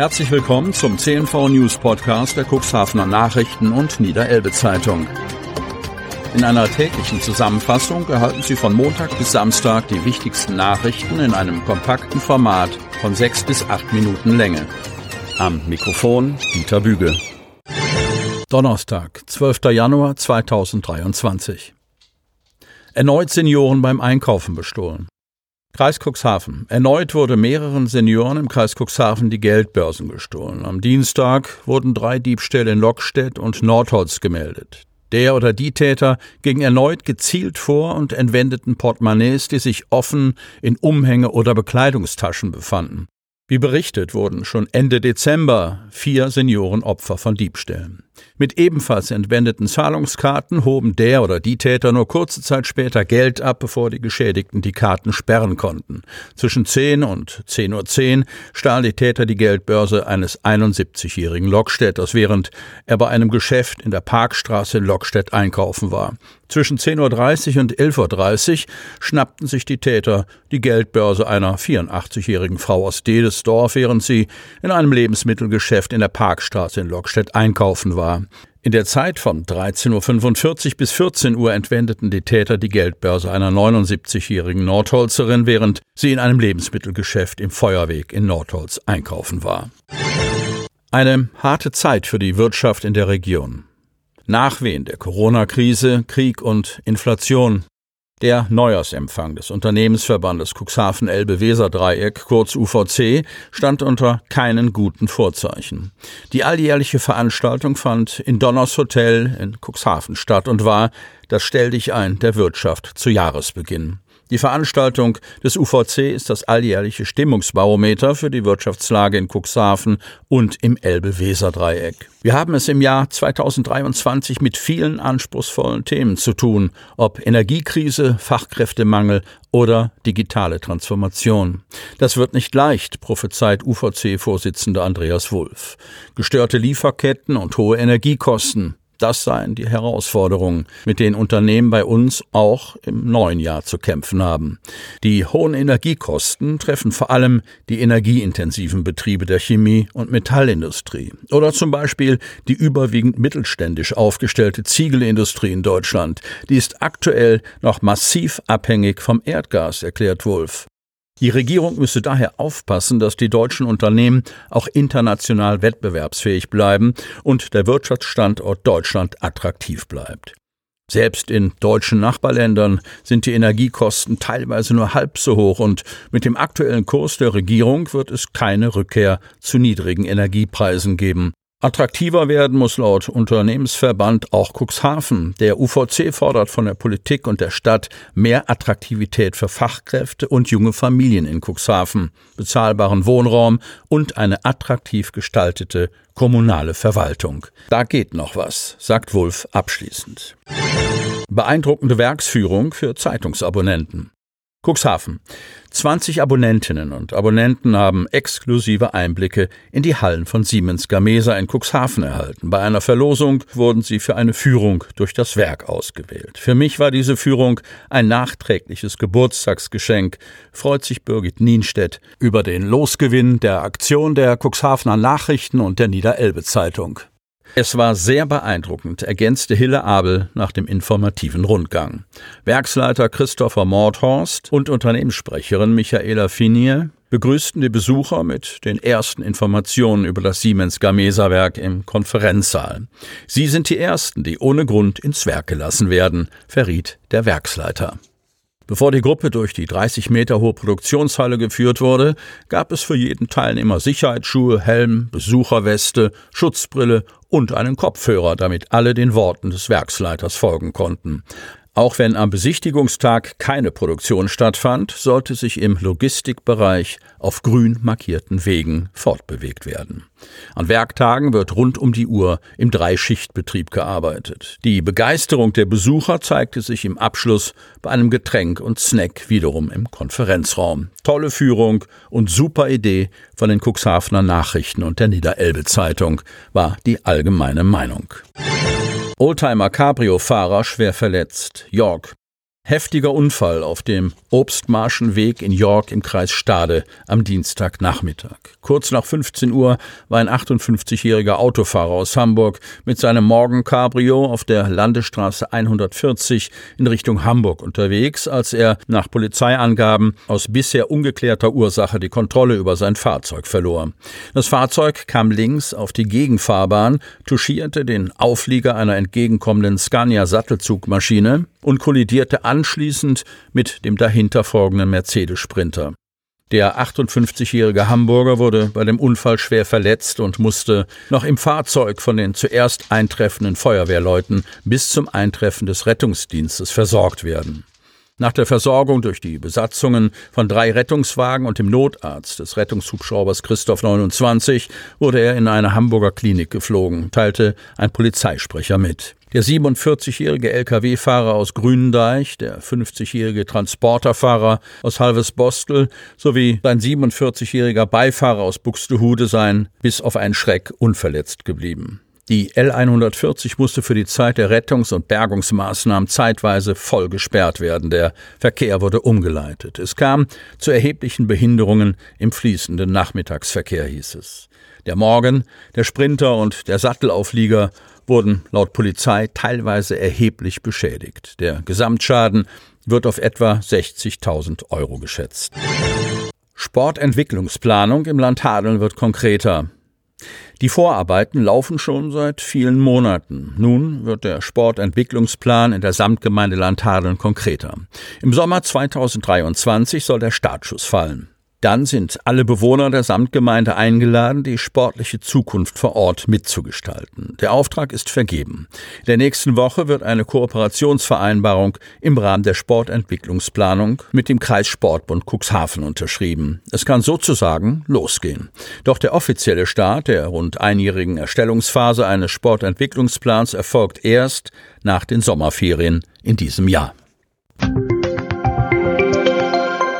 Herzlich willkommen zum CNV News Podcast der Cuxhavener Nachrichten und Niederelbe Zeitung. In einer täglichen Zusammenfassung erhalten Sie von Montag bis Samstag die wichtigsten Nachrichten in einem kompakten Format von sechs bis acht Minuten Länge. Am Mikrofon Dieter Büge. Donnerstag, 12. Januar 2023. Erneut Senioren beim Einkaufen bestohlen. Kreis Cuxhaven. Erneut wurde mehreren Senioren im Kreis Cuxhaven die Geldbörsen gestohlen. Am Dienstag wurden drei Diebstähle in Lockstedt und Nordholz gemeldet. Der oder die Täter gingen erneut gezielt vor und entwendeten Portemonnaies, die sich offen in Umhänge oder Bekleidungstaschen befanden. Wie berichtet wurden schon Ende Dezember vier Senioren Opfer von Diebstählen. Mit ebenfalls entwendeten Zahlungskarten hoben der oder die Täter nur kurze Zeit später Geld ab, bevor die Geschädigten die Karten sperren konnten. Zwischen 10 und 10.10 Uhr 10 stahlen die Täter die Geldbörse eines 71-jährigen Lockstädters, während er bei einem Geschäft in der Parkstraße in Lockstedt einkaufen war. Zwischen 10.30 Uhr und 11.30 Uhr schnappten sich die Täter die Geldbörse einer 84-jährigen Frau aus Dedesdorf, während sie in einem Lebensmittelgeschäft in der Parkstraße in Lockstedt einkaufen war war. In der Zeit von 13.45 Uhr bis 14 Uhr entwendeten die Täter die Geldbörse einer 79-jährigen Nordholzerin, während sie in einem Lebensmittelgeschäft im Feuerweg in Nordholz einkaufen war. Eine harte Zeit für die Wirtschaft in der Region. Nachwehen der Corona-Krise, Krieg und Inflation der Neujahrsempfang des Unternehmensverbandes Cuxhaven-Elbe-Weser-Dreieck, kurz UVC, stand unter keinen guten Vorzeichen. Die alljährliche Veranstaltung fand in Donners Hotel in Cuxhaven statt und war das Stell dich ein der Wirtschaft zu Jahresbeginn. Die Veranstaltung des UVC ist das alljährliche Stimmungsbarometer für die Wirtschaftslage in Cuxhaven und im Elbe-Weser-Dreieck. Wir haben es im Jahr 2023 mit vielen anspruchsvollen Themen zu tun, ob Energiekrise, Fachkräftemangel oder digitale Transformation. Das wird nicht leicht, prophezeit UVC-Vorsitzender Andreas Wulff. Gestörte Lieferketten und hohe Energiekosten, das seien die Herausforderungen, mit denen Unternehmen bei uns auch im neuen Jahr zu kämpfen haben. Die hohen Energiekosten treffen vor allem die energieintensiven Betriebe der Chemie- und Metallindustrie oder zum Beispiel die überwiegend mittelständisch aufgestellte Ziegelindustrie in Deutschland. Die ist aktuell noch massiv abhängig vom Erdgas, erklärt Wolf. Die Regierung müsse daher aufpassen, dass die deutschen Unternehmen auch international wettbewerbsfähig bleiben und der Wirtschaftsstandort Deutschland attraktiv bleibt. Selbst in deutschen Nachbarländern sind die Energiekosten teilweise nur halb so hoch und mit dem aktuellen Kurs der Regierung wird es keine Rückkehr zu niedrigen Energiepreisen geben. Attraktiver werden muss laut Unternehmensverband auch Cuxhaven. Der UVC fordert von der Politik und der Stadt mehr Attraktivität für Fachkräfte und junge Familien in Cuxhaven, bezahlbaren Wohnraum und eine attraktiv gestaltete kommunale Verwaltung. Da geht noch was, sagt Wulff abschließend. Beeindruckende Werksführung für Zeitungsabonnenten. Cuxhaven. 20 Abonnentinnen und Abonnenten haben exklusive Einblicke in die Hallen von Siemens Gamesa in Cuxhaven erhalten. Bei einer Verlosung wurden sie für eine Führung durch das Werk ausgewählt. Für mich war diese Führung ein nachträgliches Geburtstagsgeschenk, freut sich Birgit Nienstedt über den Losgewinn der Aktion der Cuxhavener Nachrichten und der Niederelbe Zeitung. Es war sehr beeindruckend, ergänzte Hille Abel nach dem informativen Rundgang. Werksleiter Christopher Mordhorst und Unternehmenssprecherin Michaela Finier begrüßten die Besucher mit den ersten Informationen über das Siemens Gamesa Werk im Konferenzsaal. Sie sind die ersten, die ohne Grund ins Werk gelassen werden, verriet der Werksleiter. Bevor die Gruppe durch die 30 Meter hohe Produktionshalle geführt wurde, gab es für jeden Teilnehmer Sicherheitsschuhe, Helm, Besucherweste, Schutzbrille und einen Kopfhörer, damit alle den Worten des Werksleiters folgen konnten. Auch wenn am Besichtigungstag keine Produktion stattfand, sollte sich im Logistikbereich auf grün markierten Wegen fortbewegt werden. An Werktagen wird rund um die Uhr im Dreischichtbetrieb gearbeitet. Die Begeisterung der Besucher zeigte sich im Abschluss bei einem Getränk und Snack wiederum im Konferenzraum. Tolle Führung und super Idee von den Cuxhavener Nachrichten und der Niederelbe Zeitung war die allgemeine Meinung. Oldtimer Cabrio-Fahrer schwer verletzt. York. Heftiger Unfall auf dem Obstmarschenweg in York im Kreis Stade am Dienstagnachmittag. Kurz nach 15 Uhr war ein 58-jähriger Autofahrer aus Hamburg mit seinem Morgencabrio auf der Landesstraße 140 in Richtung Hamburg unterwegs, als er nach Polizeiangaben aus bisher ungeklärter Ursache die Kontrolle über sein Fahrzeug verlor. Das Fahrzeug kam links auf die Gegenfahrbahn, touchierte den Auflieger einer entgegenkommenden Scania Sattelzugmaschine und kollidierte anschließend mit dem dahinter folgenden Mercedes Sprinter. Der 58-jährige Hamburger wurde bei dem Unfall schwer verletzt und musste noch im Fahrzeug von den zuerst eintreffenden Feuerwehrleuten bis zum Eintreffen des Rettungsdienstes versorgt werden. Nach der Versorgung durch die Besatzungen von drei Rettungswagen und dem Notarzt des Rettungshubschraubers Christoph 29 wurde er in eine Hamburger Klinik geflogen, teilte ein Polizeisprecher mit. Der 47-jährige Lkw-Fahrer aus Grünendeich, der 50-jährige Transporterfahrer aus Halvesbostel sowie sein 47-jähriger Beifahrer aus Buxtehude seien bis auf einen Schreck unverletzt geblieben. Die L140 musste für die Zeit der Rettungs- und Bergungsmaßnahmen zeitweise voll gesperrt werden. Der Verkehr wurde umgeleitet. Es kam zu erheblichen Behinderungen im fließenden Nachmittagsverkehr, hieß es. Der Morgen, der Sprinter und der Sattelauflieger wurden laut Polizei teilweise erheblich beschädigt. Der Gesamtschaden wird auf etwa 60.000 Euro geschätzt. Sportentwicklungsplanung im Land Hadeln wird konkreter. Die Vorarbeiten laufen schon seit vielen Monaten. Nun wird der Sportentwicklungsplan in der Samtgemeinde Landhadeln konkreter. Im Sommer 2023 soll der Startschuss fallen. Dann sind alle Bewohner der Samtgemeinde eingeladen, die sportliche Zukunft vor Ort mitzugestalten. Der Auftrag ist vergeben. In der nächsten Woche wird eine Kooperationsvereinbarung im Rahmen der Sportentwicklungsplanung mit dem Kreissportbund Cuxhaven unterschrieben. Es kann sozusagen losgehen. Doch der offizielle Start der rund einjährigen Erstellungsphase eines Sportentwicklungsplans erfolgt erst nach den Sommerferien in diesem Jahr.